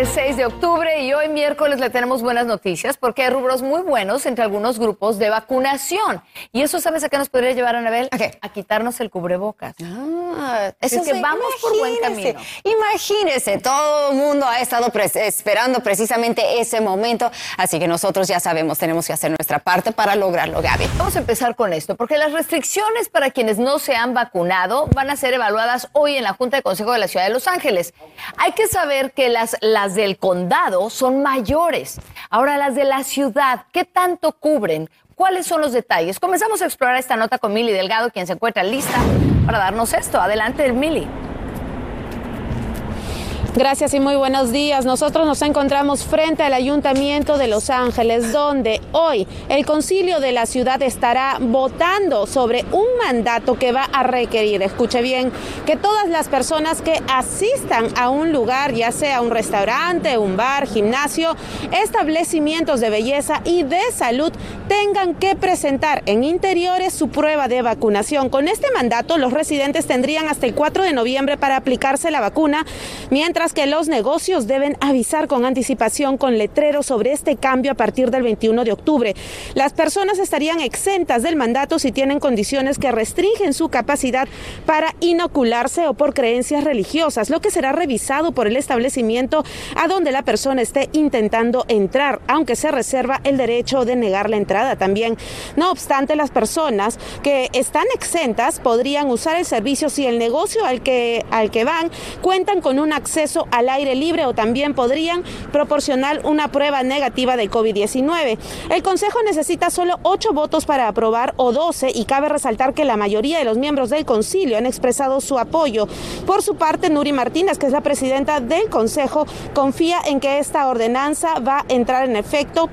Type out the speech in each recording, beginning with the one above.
Es 6 de octubre y hoy miércoles le tenemos buenas noticias porque hay rubros muy buenos entre algunos grupos de vacunación. Y eso, ¿sabes a qué nos podría llevar, Anabel? ¿A qué? A quitarnos el cubrebocas. Ah, Así es que vamos por buen camino. Imagínese, todo el mundo ha estado esperando precisamente ese momento, así que nosotros ya sabemos, tenemos que hacer nuestra parte para lograrlo, Gaby. Vamos a empezar con esto, porque las restricciones para quienes no se han vacunado van a ser evaluadas hoy en la Junta de Consejo de la Ciudad de Los Ángeles. Hay que saber que las, las del condado son mayores. Ahora, las de la ciudad, ¿qué tanto cubren? ¿Cuáles son los detalles? Comenzamos a explorar esta nota con Mili Delgado, quien se encuentra lista para darnos esto. Adelante, Mili. Gracias y muy buenos días. Nosotros nos encontramos frente al Ayuntamiento de Los Ángeles, donde hoy el concilio de la ciudad estará votando sobre un mandato que va a requerir, escuche bien, que todas las personas que asistan a un lugar, ya sea un restaurante, un bar, gimnasio, establecimientos de belleza y de salud, tengan que presentar en interiores su prueba de vacunación. Con este mandato, los residentes tendrían hasta el 4 de noviembre para aplicarse la vacuna, mientras que los negocios deben avisar con anticipación con letreros sobre este cambio a partir del 21 de octubre. Las personas estarían exentas del mandato si tienen condiciones que restringen su capacidad para inocularse o por creencias religiosas, lo que será revisado por el establecimiento a donde la persona esté intentando entrar, aunque se reserva el derecho de negar la entrada también. No obstante, las personas que están exentas podrían usar el servicio si el negocio al que, al que van cuentan con un acceso al aire libre o también podrían proporcionar una prueba negativa de COVID-19. El Consejo necesita solo 8 votos para aprobar o 12 y cabe resaltar que la mayoría de los miembros del concilio han expresado su apoyo. Por su parte, Nuri Martínez, que es la presidenta del Consejo, confía en que esta ordenanza va a entrar en efecto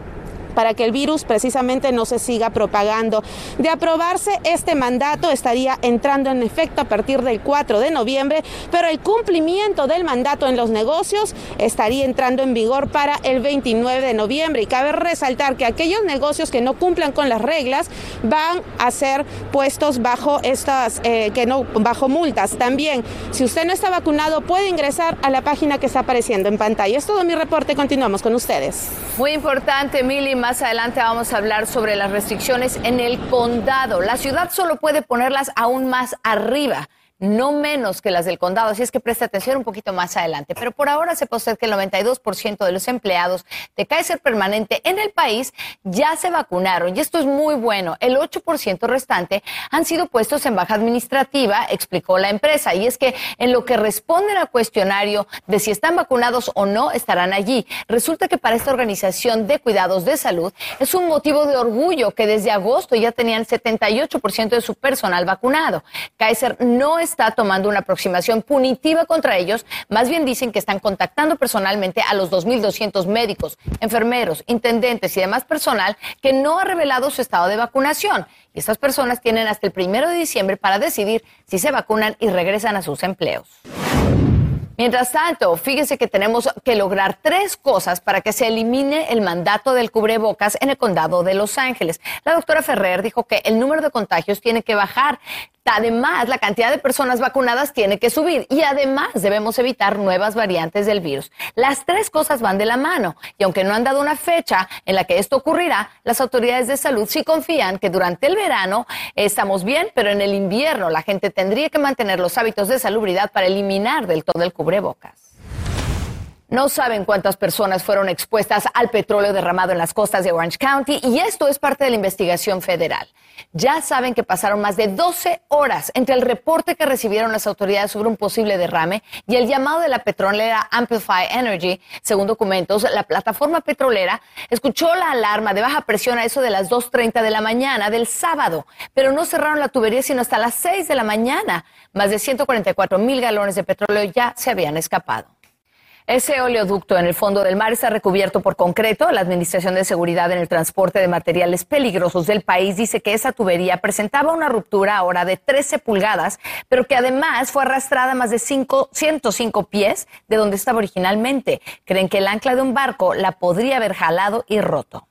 para que el virus precisamente no se siga propagando. De aprobarse este mandato estaría entrando en efecto a partir del 4 de noviembre, pero el cumplimiento del mandato en los negocios estaría entrando en vigor para el 29 de noviembre. Y cabe resaltar que aquellos negocios que no cumplan con las reglas van a ser puestos bajo estas, eh, que no, bajo multas. También, si usted no está vacunado, puede ingresar a la página que está apareciendo en pantalla. Es todo mi reporte. Continuamos con ustedes. Muy importante, Mili. Más adelante vamos a hablar sobre las restricciones en el condado. La ciudad solo puede ponerlas aún más arriba, no menos que las del condado. Así es que preste atención un poquito más adelante. Pero por ahora sepa usted que el 92% de los empleados de Kaiser Permanente en el país ya se vacunaron. Y esto es muy bueno. El 8% restante han sido puestos en baja administrativa, explicó la empresa. Y es que en lo que responden al cuestionario de si están vacunados o no, estarán allí. Resulta que para esta organización de cuidados de salud es un motivo de orgullo que desde agosto ya tenían 78% de su personal vacunado. Kaiser no está tomando una aproximación punitiva contra ellos, más bien dicen que están contactando personalmente a los 2.200 médicos, enfermeros, intendentes y demás personal que no ha revelado su estado de vacunación. Y estas personas tienen hasta el primero de diciembre para decidir si se vacunan y regresan a sus empleos. Mientras tanto, fíjese que tenemos que lograr tres cosas para que se elimine el mandato del cubrebocas en el condado de Los Ángeles. La doctora Ferrer dijo que el número de contagios tiene que bajar. Además, la cantidad de personas vacunadas tiene que subir y además debemos evitar nuevas variantes del virus. Las tres cosas van de la mano y aunque no han dado una fecha en la que esto ocurrirá, las autoridades de salud sí confían que durante el verano estamos bien, pero en el invierno la gente tendría que mantener los hábitos de salubridad para eliminar del todo el cubrebocas. No saben cuántas personas fueron expuestas al petróleo derramado en las costas de Orange County y esto es parte de la investigación federal. Ya saben que pasaron más de 12 horas entre el reporte que recibieron las autoridades sobre un posible derrame y el llamado de la petrolera Amplify Energy. Según documentos, la plataforma petrolera escuchó la alarma de baja presión a eso de las 2.30 de la mañana del sábado, pero no cerraron la tubería sino hasta las 6 de la mañana. Más de 144 mil galones de petróleo ya se habían escapado. Ese oleoducto en el fondo del mar está recubierto por concreto. La Administración de Seguridad en el Transporte de Materiales Peligrosos del país dice que esa tubería presentaba una ruptura ahora de 13 pulgadas, pero que además fue arrastrada más de 5, 105 pies de donde estaba originalmente. Creen que el ancla de un barco la podría haber jalado y roto.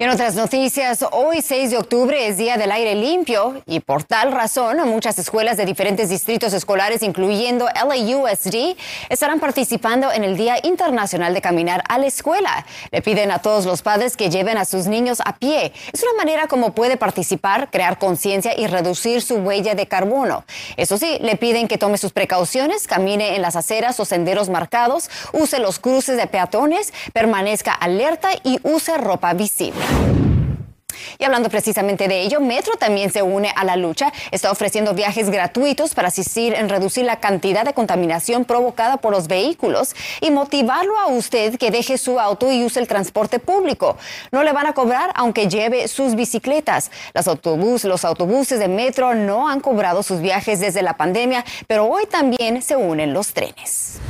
En otras noticias, hoy 6 de octubre es Día del Aire Limpio y por tal razón muchas escuelas de diferentes distritos escolares, incluyendo LAUSD, estarán participando en el Día Internacional de Caminar a la Escuela. Le piden a todos los padres que lleven a sus niños a pie. Es una manera como puede participar, crear conciencia y reducir su huella de carbono. Eso sí, le piden que tome sus precauciones, camine en las aceras o senderos marcados, use los cruces de peatones, permanezca alerta y use ropa visible. Y hablando precisamente de ello, Metro también se une a la lucha. Está ofreciendo viajes gratuitos para asistir en reducir la cantidad de contaminación provocada por los vehículos y motivarlo a usted que deje su auto y use el transporte público. No le van a cobrar aunque lleve sus bicicletas. Los autobuses, los autobuses de Metro no han cobrado sus viajes desde la pandemia, pero hoy también se unen los trenes.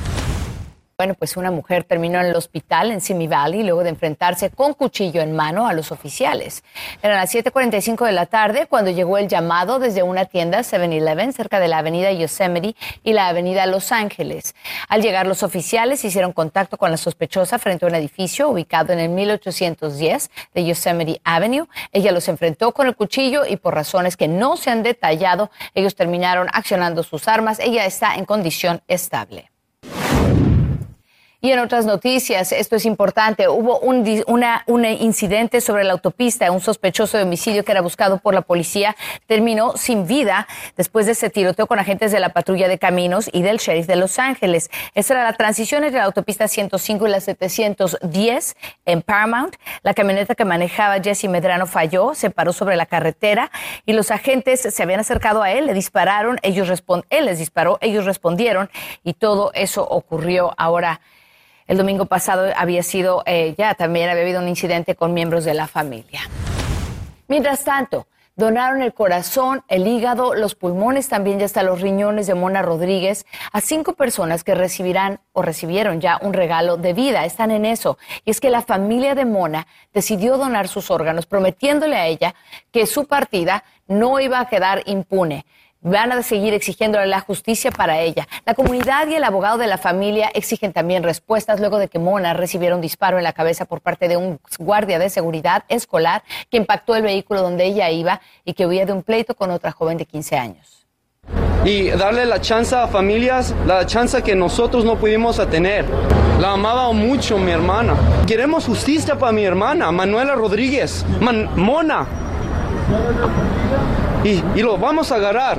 Bueno, pues una mujer terminó en el hospital en Simi Valley luego de enfrentarse con cuchillo en mano a los oficiales. Eran las 7:45 de la tarde cuando llegó el llamado desde una tienda 7-Eleven cerca de la avenida Yosemite y la avenida Los Ángeles. Al llegar los oficiales hicieron contacto con la sospechosa frente a un edificio ubicado en el 1810 de Yosemite Avenue. Ella los enfrentó con el cuchillo y por razones que no se han detallado, ellos terminaron accionando sus armas. Ella está en condición estable. Y en otras noticias, esto es importante, hubo un, una, un incidente sobre la autopista, un sospechoso de homicidio que era buscado por la policía terminó sin vida después de ese tiroteo con agentes de la patrulla de caminos y del sheriff de Los Ángeles. Esa era la transición entre la autopista 105 y la 710 en Paramount. La camioneta que manejaba Jesse Medrano falló, se paró sobre la carretera y los agentes se habían acercado a él, le dispararon, ellos él les disparó, ellos respondieron y todo eso ocurrió ahora. El domingo pasado había sido, eh, ya también había habido un incidente con miembros de la familia. Mientras tanto, donaron el corazón, el hígado, los pulmones, también ya hasta los riñones de Mona Rodríguez a cinco personas que recibirán o recibieron ya un regalo de vida. Están en eso. Y es que la familia de Mona decidió donar sus órganos, prometiéndole a ella que su partida no iba a quedar impune van a seguir exigiéndole la justicia para ella. La comunidad y el abogado de la familia exigen también respuestas luego de que Mona recibiera un disparo en la cabeza por parte de un guardia de seguridad escolar que impactó el vehículo donde ella iba y que huía de un pleito con otra joven de 15 años. Y darle la chance a familias, la chance que nosotros no pudimos tener. La amaba mucho mi hermana. Queremos justicia para mi hermana, Manuela Rodríguez. Mona y, lo vamos a agarrar.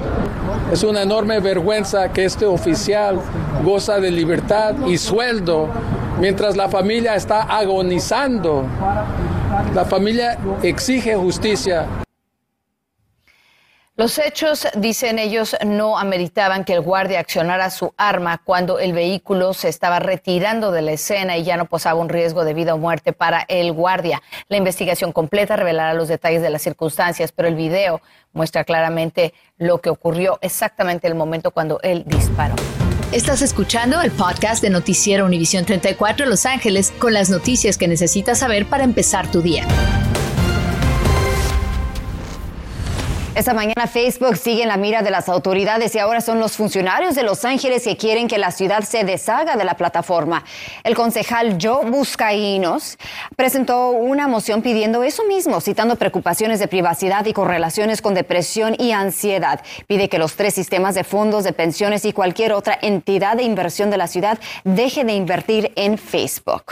Es una enorme vergüenza que este oficial goza de libertad y sueldo mientras la familia está agonizando. La familia exige justicia. Los hechos, dicen ellos, no ameritaban que el guardia accionara su arma cuando el vehículo se estaba retirando de la escena y ya no posaba un riesgo de vida o muerte para el guardia. La investigación completa revelará los detalles de las circunstancias, pero el video muestra claramente lo que ocurrió exactamente el momento cuando él disparó. Estás escuchando el podcast de Noticiero Univisión 34 Los Ángeles con las noticias que necesitas saber para empezar tu día. Esta mañana Facebook sigue en la mira de las autoridades y ahora son los funcionarios de Los Ángeles que quieren que la ciudad se deshaga de la plataforma. El concejal Joe Buscaínos presentó una moción pidiendo eso mismo, citando preocupaciones de privacidad y correlaciones con depresión y ansiedad. Pide que los tres sistemas de fondos de pensiones y cualquier otra entidad de inversión de la ciudad deje de invertir en Facebook.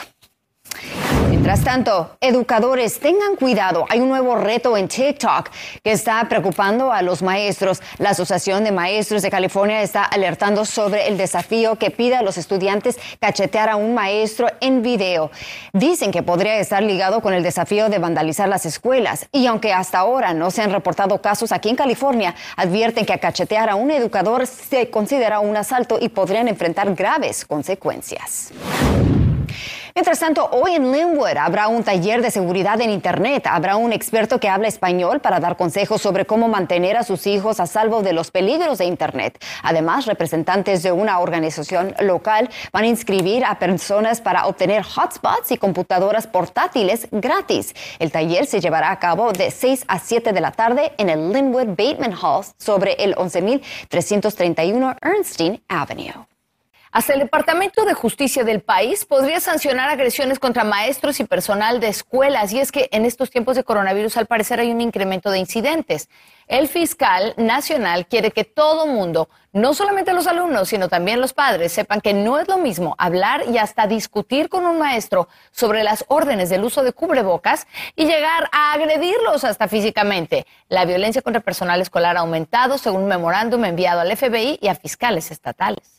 Mientras tanto, educadores, tengan cuidado. Hay un nuevo reto en TikTok que está preocupando a los maestros. La Asociación de Maestros de California está alertando sobre el desafío que pide a los estudiantes cachetear a un maestro en video. Dicen que podría estar ligado con el desafío de vandalizar las escuelas. Y aunque hasta ahora no se han reportado casos aquí en California, advierten que cachetear a un educador se considera un asalto y podrían enfrentar graves consecuencias. Mientras tanto, hoy en Linwood habrá un taller de seguridad en Internet. Habrá un experto que habla español para dar consejos sobre cómo mantener a sus hijos a salvo de los peligros de Internet. Además, representantes de una organización local van a inscribir a personas para obtener hotspots y computadoras portátiles gratis. El taller se llevará a cabo de 6 a 7 de la tarde en el Linwood Bateman Hall sobre el 11.331 Ernstine Avenue. Hasta el Departamento de Justicia del país podría sancionar agresiones contra maestros y personal de escuelas. Y es que en estos tiempos de coronavirus al parecer hay un incremento de incidentes. El fiscal nacional quiere que todo mundo, no solamente los alumnos, sino también los padres, sepan que no es lo mismo hablar y hasta discutir con un maestro sobre las órdenes del uso de cubrebocas y llegar a agredirlos hasta físicamente. La violencia contra personal escolar ha aumentado según un memorándum enviado al FBI y a fiscales estatales.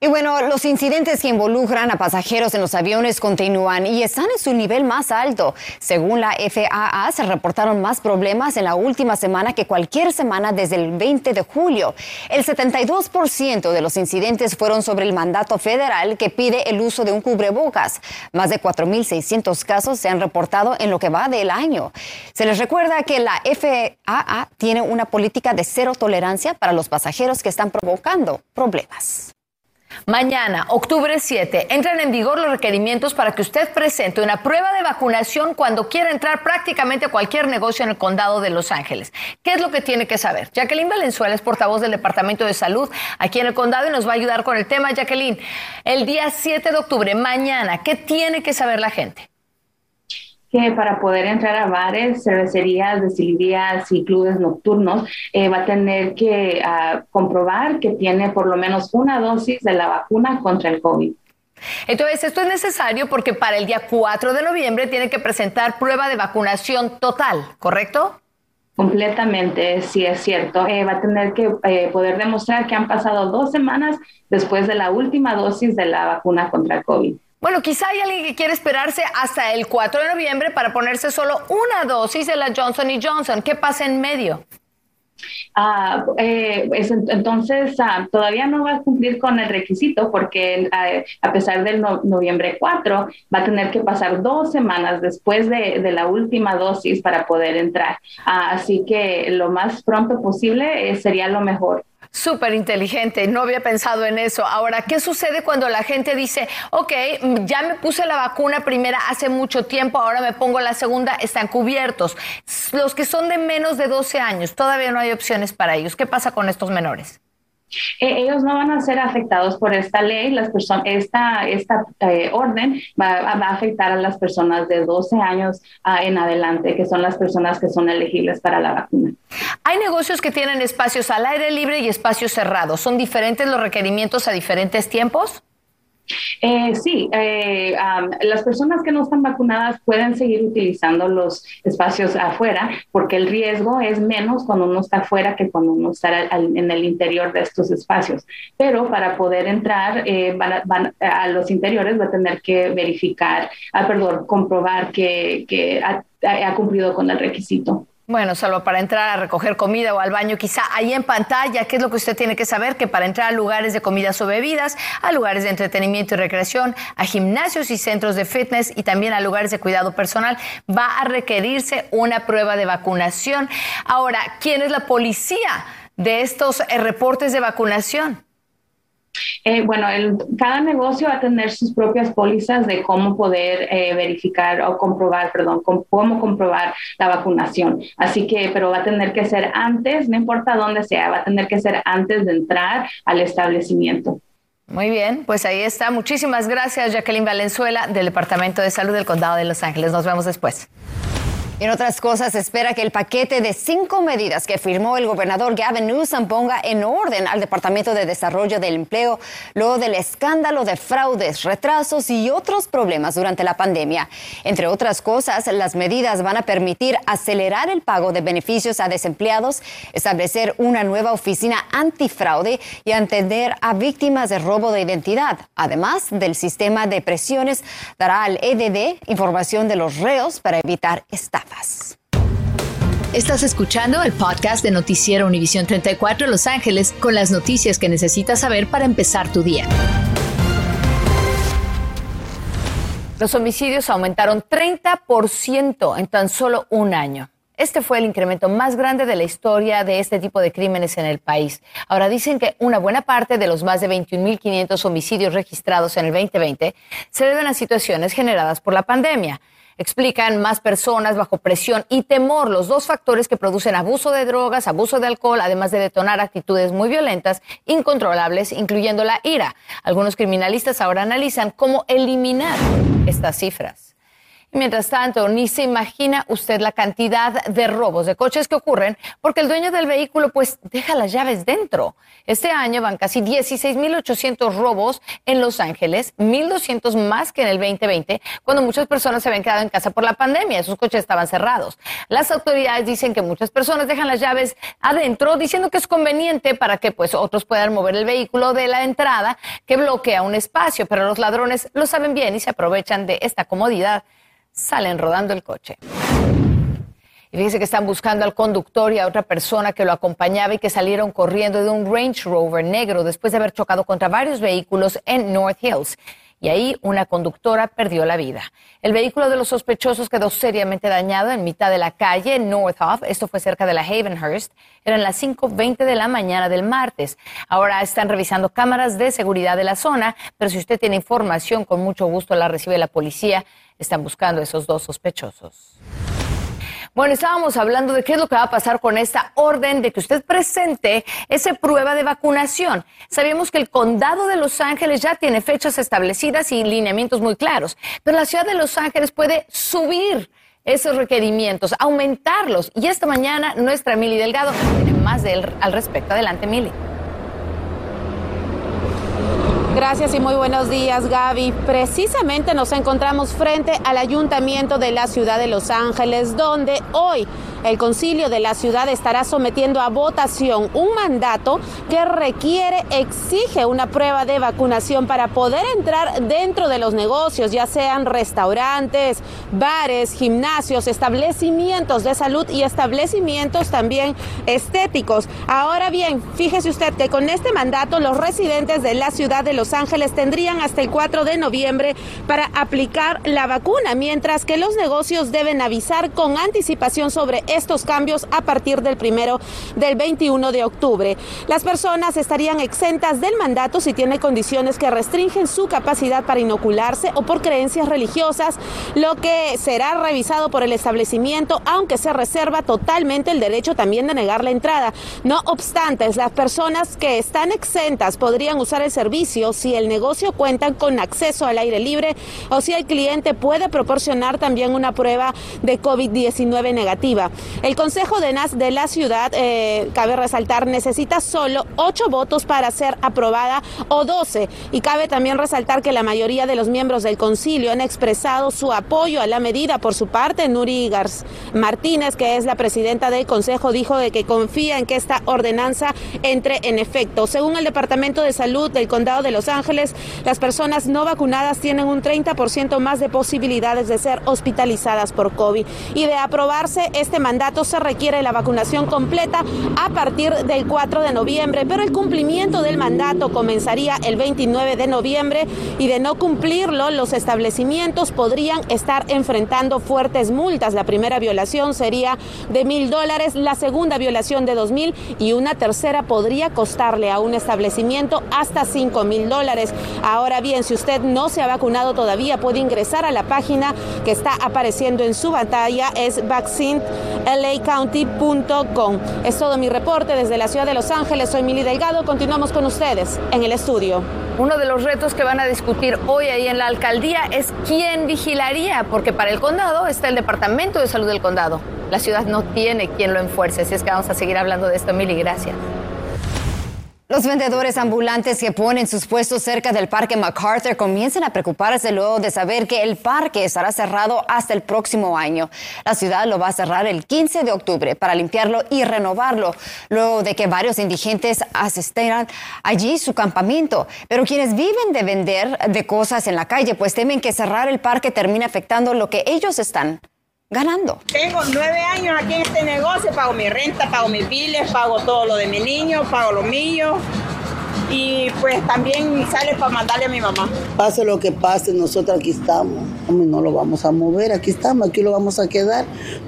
Y bueno, los incidentes que involucran a pasajeros en los aviones continúan y están en su nivel más alto. Según la FAA, se reportaron más problemas en la última semana que cualquier semana desde el 20 de julio. El 72% de los incidentes fueron sobre el mandato federal que pide el uso de un cubrebocas. Más de 4.600 casos se han reportado en lo que va del año. Se les recuerda que la FAA tiene una política de cero tolerancia para los pasajeros que están provocando problemas. Mañana, octubre 7, entran en vigor los requerimientos para que usted presente una prueba de vacunación cuando quiera entrar prácticamente a cualquier negocio en el condado de Los Ángeles. ¿Qué es lo que tiene que saber? Jacqueline Valenzuela es portavoz del Departamento de Salud aquí en el condado y nos va a ayudar con el tema. Jacqueline, el día 7 de octubre, mañana, ¿qué tiene que saber la gente? Que para poder entrar a bares, cervecerías, destilerías y clubes nocturnos eh, va a tener que ah, comprobar que tiene por lo menos una dosis de la vacuna contra el COVID. Entonces, esto es necesario porque para el día 4 de noviembre tiene que presentar prueba de vacunación total, ¿correcto? Completamente, sí es cierto. Eh, va a tener que eh, poder demostrar que han pasado dos semanas después de la última dosis de la vacuna contra el COVID. Bueno, quizá hay alguien que quiere esperarse hasta el 4 de noviembre para ponerse solo una dosis de la Johnson Johnson. ¿Qué pasa en medio? Ah, eh, entonces ah, todavía no va a cumplir con el requisito porque ah, a pesar del noviembre 4 va a tener que pasar dos semanas después de, la última dosis para poder entrar. así que lo más pronto posible eh, sería lo mejor. Súper inteligente, no había pensado en eso. Ahora, ¿qué sucede cuando la gente dice, ok, ya me puse la vacuna primera hace mucho tiempo, ahora me pongo la segunda, están cubiertos? Los que son de menos de 12 años, todavía no hay opciones para ellos. ¿Qué pasa con estos menores? Eh, ellos no van a ser afectados por esta ley, las esta, esta eh, orden va, a afectar a las personas de 12 años ah, en adelante, que son las personas que son elegibles para la vacuna. Hay negocios que tienen espacios al aire libre y espacios cerrados. ¿Son diferentes los requerimientos a diferentes tiempos? Eh, sí, eh, las personas que no están vacunadas pueden seguir utilizando los espacios afuera porque el riesgo es menos cuando uno está afuera que cuando uno está en el interior de estos espacios. Pero para poder entrar eh, a, los interiores va a tener que verificar, ah, perdón, comprobar que, ha cumplido con el requisito. Bueno, salvo para entrar a recoger comida o al baño, quizá ahí en pantalla, ¿qué es lo que usted tiene que saber? Que para entrar a lugares de comidas o bebidas, a lugares de entretenimiento y recreación, a gimnasios y centros de fitness y también a lugares de cuidado personal, va a requerirse una prueba de vacunación. Ahora, ¿quién es la policía de estos eh, reportes de vacunación? Eh, bueno, cada negocio va a tener sus propias pólizas de cómo poder eh, verificar o comprobar, perdón, cómo comprobar la vacunación. Así que, pero va a tener que ser antes, no importa dónde sea, va a tener que ser antes de entrar al establecimiento. Muy bien, pues ahí está. Muchísimas gracias, Jacqueline Valenzuela, del Departamento de Salud del Condado de Los Ángeles. Nos vemos después. En otras cosas, espera que el paquete de cinco medidas que firmó el gobernador Gavin Newsom ponga en orden al Departamento de Desarrollo del Empleo luego del escándalo de fraudes, retrasos y otros problemas durante la pandemia. Entre otras cosas, las medidas van a permitir acelerar el pago de beneficios a desempleados, establecer una nueva oficina antifraude y atender a víctimas de robo de identidad. Además del sistema de presiones, dará al EDD información de los reos para evitar Estás escuchando el podcast de Noticiero Univisión 34 Los Ángeles con las noticias que necesitas saber para empezar tu día. Los homicidios aumentaron 30% en tan solo un año. Este fue el incremento más grande de la historia de este tipo de crímenes en el país. Ahora dicen que una buena parte de los más de 21.500 homicidios registrados en el 2020 se deben a situaciones generadas por la pandemia. Explican más personas bajo presión y temor, los dos factores que producen abuso de drogas, abuso de alcohol, además de detonar actitudes muy violentas, incontrolables, incluyendo la ira. Algunos criminalistas ahora analizan cómo eliminar estas cifras mientras tanto, ni se imagina usted la cantidad de robos de coches que ocurren porque el dueño del vehículo pues deja las llaves dentro. Este año van casi 16.800 robos en Los Ángeles, 1.200 más que en el 2020, cuando muchas personas se habían quedado en casa por la pandemia. Esos coches estaban cerrados. Las autoridades dicen que muchas personas dejan las llaves adentro diciendo que es conveniente para que pues otros puedan mover el vehículo de la entrada que bloquea un espacio, pero los ladrones lo saben bien y se aprovechan de esta comodidad salen rodando el coche. Y fíjense que están buscando al conductor y a otra persona que lo acompañaba y que salieron corriendo de un Range Rover negro después de haber chocado contra varios vehículos en North Hills. Y ahí una conductora perdió la vida. El vehículo de los sospechosos quedó seriamente dañado en mitad de la calle en North Hoff. Esto fue cerca de la Havenhurst. Eran las 5.20 de la mañana del martes. Ahora están revisando cámaras de seguridad de la zona, pero si usted tiene información, con mucho gusto la recibe la policía. Están buscando a esos dos sospechosos. Bueno, estábamos hablando de qué es lo que va a pasar con esta orden de que usted presente esa prueba de vacunación. Sabemos que el condado de Los Ángeles ya tiene fechas establecidas y lineamientos muy claros, pero la ciudad de Los Ángeles puede subir esos requerimientos, aumentarlos. Y esta mañana nuestra Mili Delgado tiene más de él al respecto. Adelante, Mili. Gracias y muy buenos días, Gaby. Precisamente nos encontramos frente al ayuntamiento de la ciudad de Los Ángeles, donde hoy el concilio de la ciudad estará sometiendo a votación un mandato que requiere, exige una prueba de vacunación para poder entrar dentro de los negocios, ya sean restaurantes, bares, gimnasios, establecimientos de salud y establecimientos también estéticos. Ahora bien, fíjese usted que con este mandato los residentes de la ciudad de Los Ángeles tendrían hasta el 4 de noviembre para aplicar la vacuna, mientras que los negocios deben avisar con anticipación sobre estos cambios a partir del primero del 21 de octubre. Las personas estarían exentas del mandato si tiene condiciones que restringen su capacidad para inocularse o por creencias religiosas, lo que será revisado por el establecimiento, aunque se reserva totalmente el derecho también de negar la entrada. No obstante, las personas que están exentas podrían usar el servicio si el negocio cuenta con acceso al aire libre o si el cliente puede proporcionar también una prueba de COVID-19 negativa. El Consejo de NAS de la ciudad, eh, cabe resaltar, necesita solo ocho votos para ser aprobada o doce. Y cabe también resaltar que la mayoría de los miembros del concilio han expresado su apoyo a la medida. Por su parte, Nuri Gars Martínez, que es la presidenta del Consejo, dijo de que confía en que esta ordenanza entre en efecto. Según el Departamento de Salud del Condado de Los Ángeles, las personas no vacunadas tienen un 30% más de posibilidades de ser hospitalizadas por COVID. Y de aprobarse este mandato, se requiere la vacunación completa a partir del 4 de noviembre, pero el cumplimiento del mandato comenzaría el 29 de noviembre y de no cumplirlo, los establecimientos podrían estar enfrentando fuertes multas. La primera violación sería de mil dólares, la segunda violación de dos mil y una tercera podría costarle a un establecimiento hasta cinco mil dólares. Ahora bien, si usted no se ha vacunado todavía, puede ingresar a la página que está apareciendo en su pantalla, es vaccine lacounty.com. Es todo mi reporte desde la ciudad de Los Ángeles. Soy Mili Delgado. Continuamos con ustedes en el estudio. Uno de los retos que van a discutir hoy ahí en la alcaldía es quién vigilaría, porque para el condado está el Departamento de Salud del condado. La ciudad no tiene quien lo enfuerce, así es que vamos a seguir hablando de esto, Mili. Gracias. Los vendedores ambulantes que ponen sus puestos cerca del Parque MacArthur comienzan a preocuparse luego de saber que el parque estará cerrado hasta el próximo año. La ciudad lo va a cerrar el 15 de octubre para limpiarlo y renovarlo, luego de que varios indigentes asistieran allí su campamento. Pero quienes viven de vender de cosas en la calle, pues temen que cerrar el parque termine afectando lo que ellos están ganando. Tengo nueve años aquí en este negocio, pago mi renta, pago mis biles, pago todo lo de mi niño, pago lo mío. Y pues también sale para mandarle a mi mamá. Pase lo que pase, nosotros aquí estamos. No lo vamos a mover, aquí estamos, aquí lo vamos a quedar,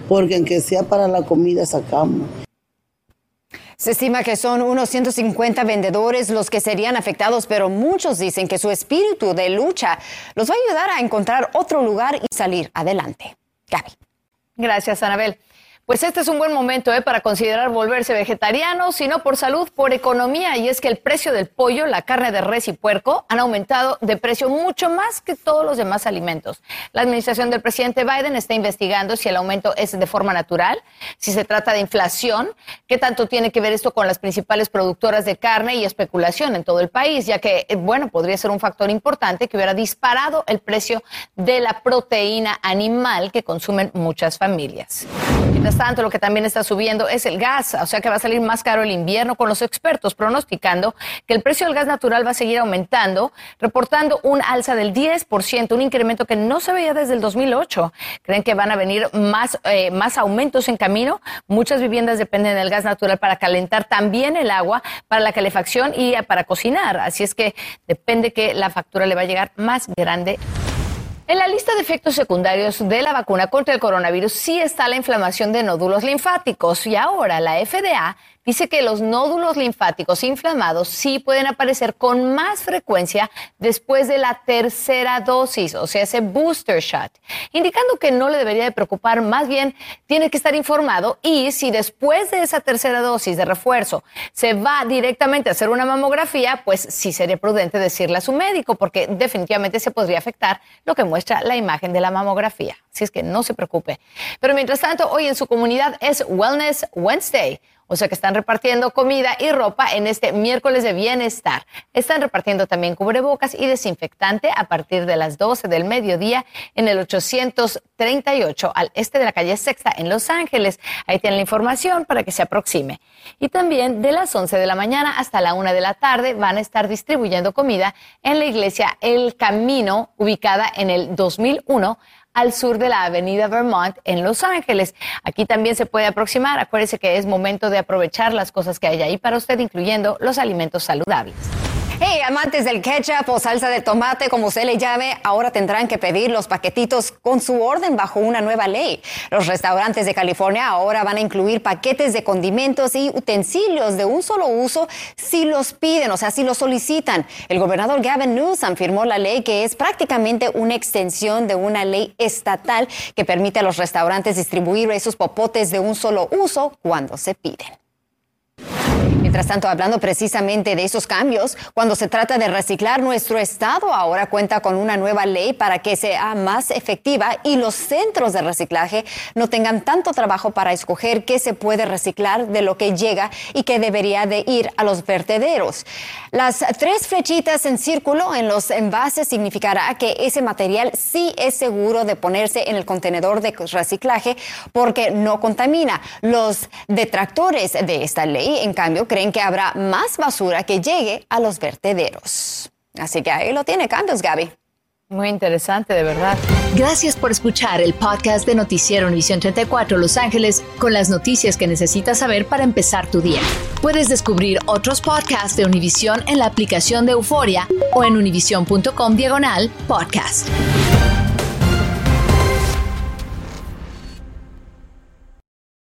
porque aunque sea para la comida sacamos. Se estima que son unos 150 vendedores los que serían afectados, pero muchos dicen que su espíritu de lucha los va a ayudar a encontrar otro lugar y salir adelante. Gaby. Gracias, Anabel. Pues este es un buen momento ¿eh? para considerar volverse vegetariano, si no por salud, por economía. Y es que el precio del pollo, la carne de res y puerco han aumentado de precio mucho más que todos los demás alimentos. La administración del presidente Biden está investigando si el aumento es de forma natural, si se trata de inflación, qué tanto tiene que ver esto con las principales productoras de carne y especulación en todo el país, ya que, eh, bueno, podría ser un factor importante que hubiera disparado el precio de la proteína animal que consumen muchas familias tanto, lo que también está subiendo es el gas, o sea que va a salir más caro el invierno, con los expertos pronosticando que el precio del gas natural va a seguir aumentando, reportando un alza del 10%, un incremento que no se veía desde el 2008. Creen que van a venir más, eh, más aumentos en camino. Muchas viviendas dependen del gas natural para calentar también el agua, para la calefacción y para cocinar. Así es que depende que la factura le va a llegar más grande en la lista de efectos secundarios de la vacuna contra el coronavirus sí está la inflamación de nódulos linfáticos y ahora la FDA dice que los nódulos linfáticos inflamados sí pueden aparecer con más frecuencia después de la tercera dosis, o sea, ese booster shot, indicando que no le debería de preocupar, más bien tiene que estar informado y si después de esa tercera dosis de refuerzo se va directamente a hacer una mamografía, pues sí sería prudente decirle a su médico, porque definitivamente se podría afectar lo que muestra la imagen de la mamografía. Así es que no se preocupe. Pero mientras tanto, hoy en su comunidad es Wellness Wednesday o sea que están repartiendo comida y ropa en este miércoles de bienestar. Están repartiendo también cubrebocas y desinfectante a partir de las 12 del mediodía en el 838 al este de la calle Sexta en Los Ángeles. Ahí tienen la información para que se aproxime. Y también de las 11 de la mañana hasta la 1 de la tarde van a estar distribuyendo comida en la iglesia El Camino, ubicada en el 2001 al sur de la avenida Vermont en Los Ángeles. Aquí también se puede aproximar. Acuérdese que es momento de aprovechar las cosas que hay ahí para usted, incluyendo los alimentos saludables. Hey, amantes del ketchup o salsa de tomate, como se le llame, ahora tendrán que pedir los paquetitos con su orden bajo una nueva ley. Los restaurantes de California ahora van a incluir paquetes de condimentos y utensilios de un solo uso si los piden, o sea, si los solicitan. El gobernador Gavin Newsom firmó la ley que es prácticamente una extensión de una ley estatal que permite a los restaurantes distribuir esos popotes de un solo uso cuando se piden. Mientras tanto, hablando precisamente de esos cambios, cuando se trata de reciclar, nuestro estado ahora cuenta con una nueva ley para que sea más efectiva y los centros de reciclaje no tengan tanto trabajo para escoger qué se puede reciclar de lo que llega y qué debería de ir a los vertederos. Las tres flechitas en círculo en los envases significará que ese material sí es seguro de ponerse en el contenedor de reciclaje porque no contamina. Los detractores de esta ley, en cambio, creen que habrá más basura que llegue a los vertederos. Así que ahí lo tiene. Cambios, Gaby. Muy interesante, de verdad. Gracias por escuchar el podcast de Noticiero Univisión 34 Los Ángeles con las noticias que necesitas saber para empezar tu día. Puedes descubrir otros podcasts de Univisión en la aplicación de Euforia o en univision.com diagonal podcast.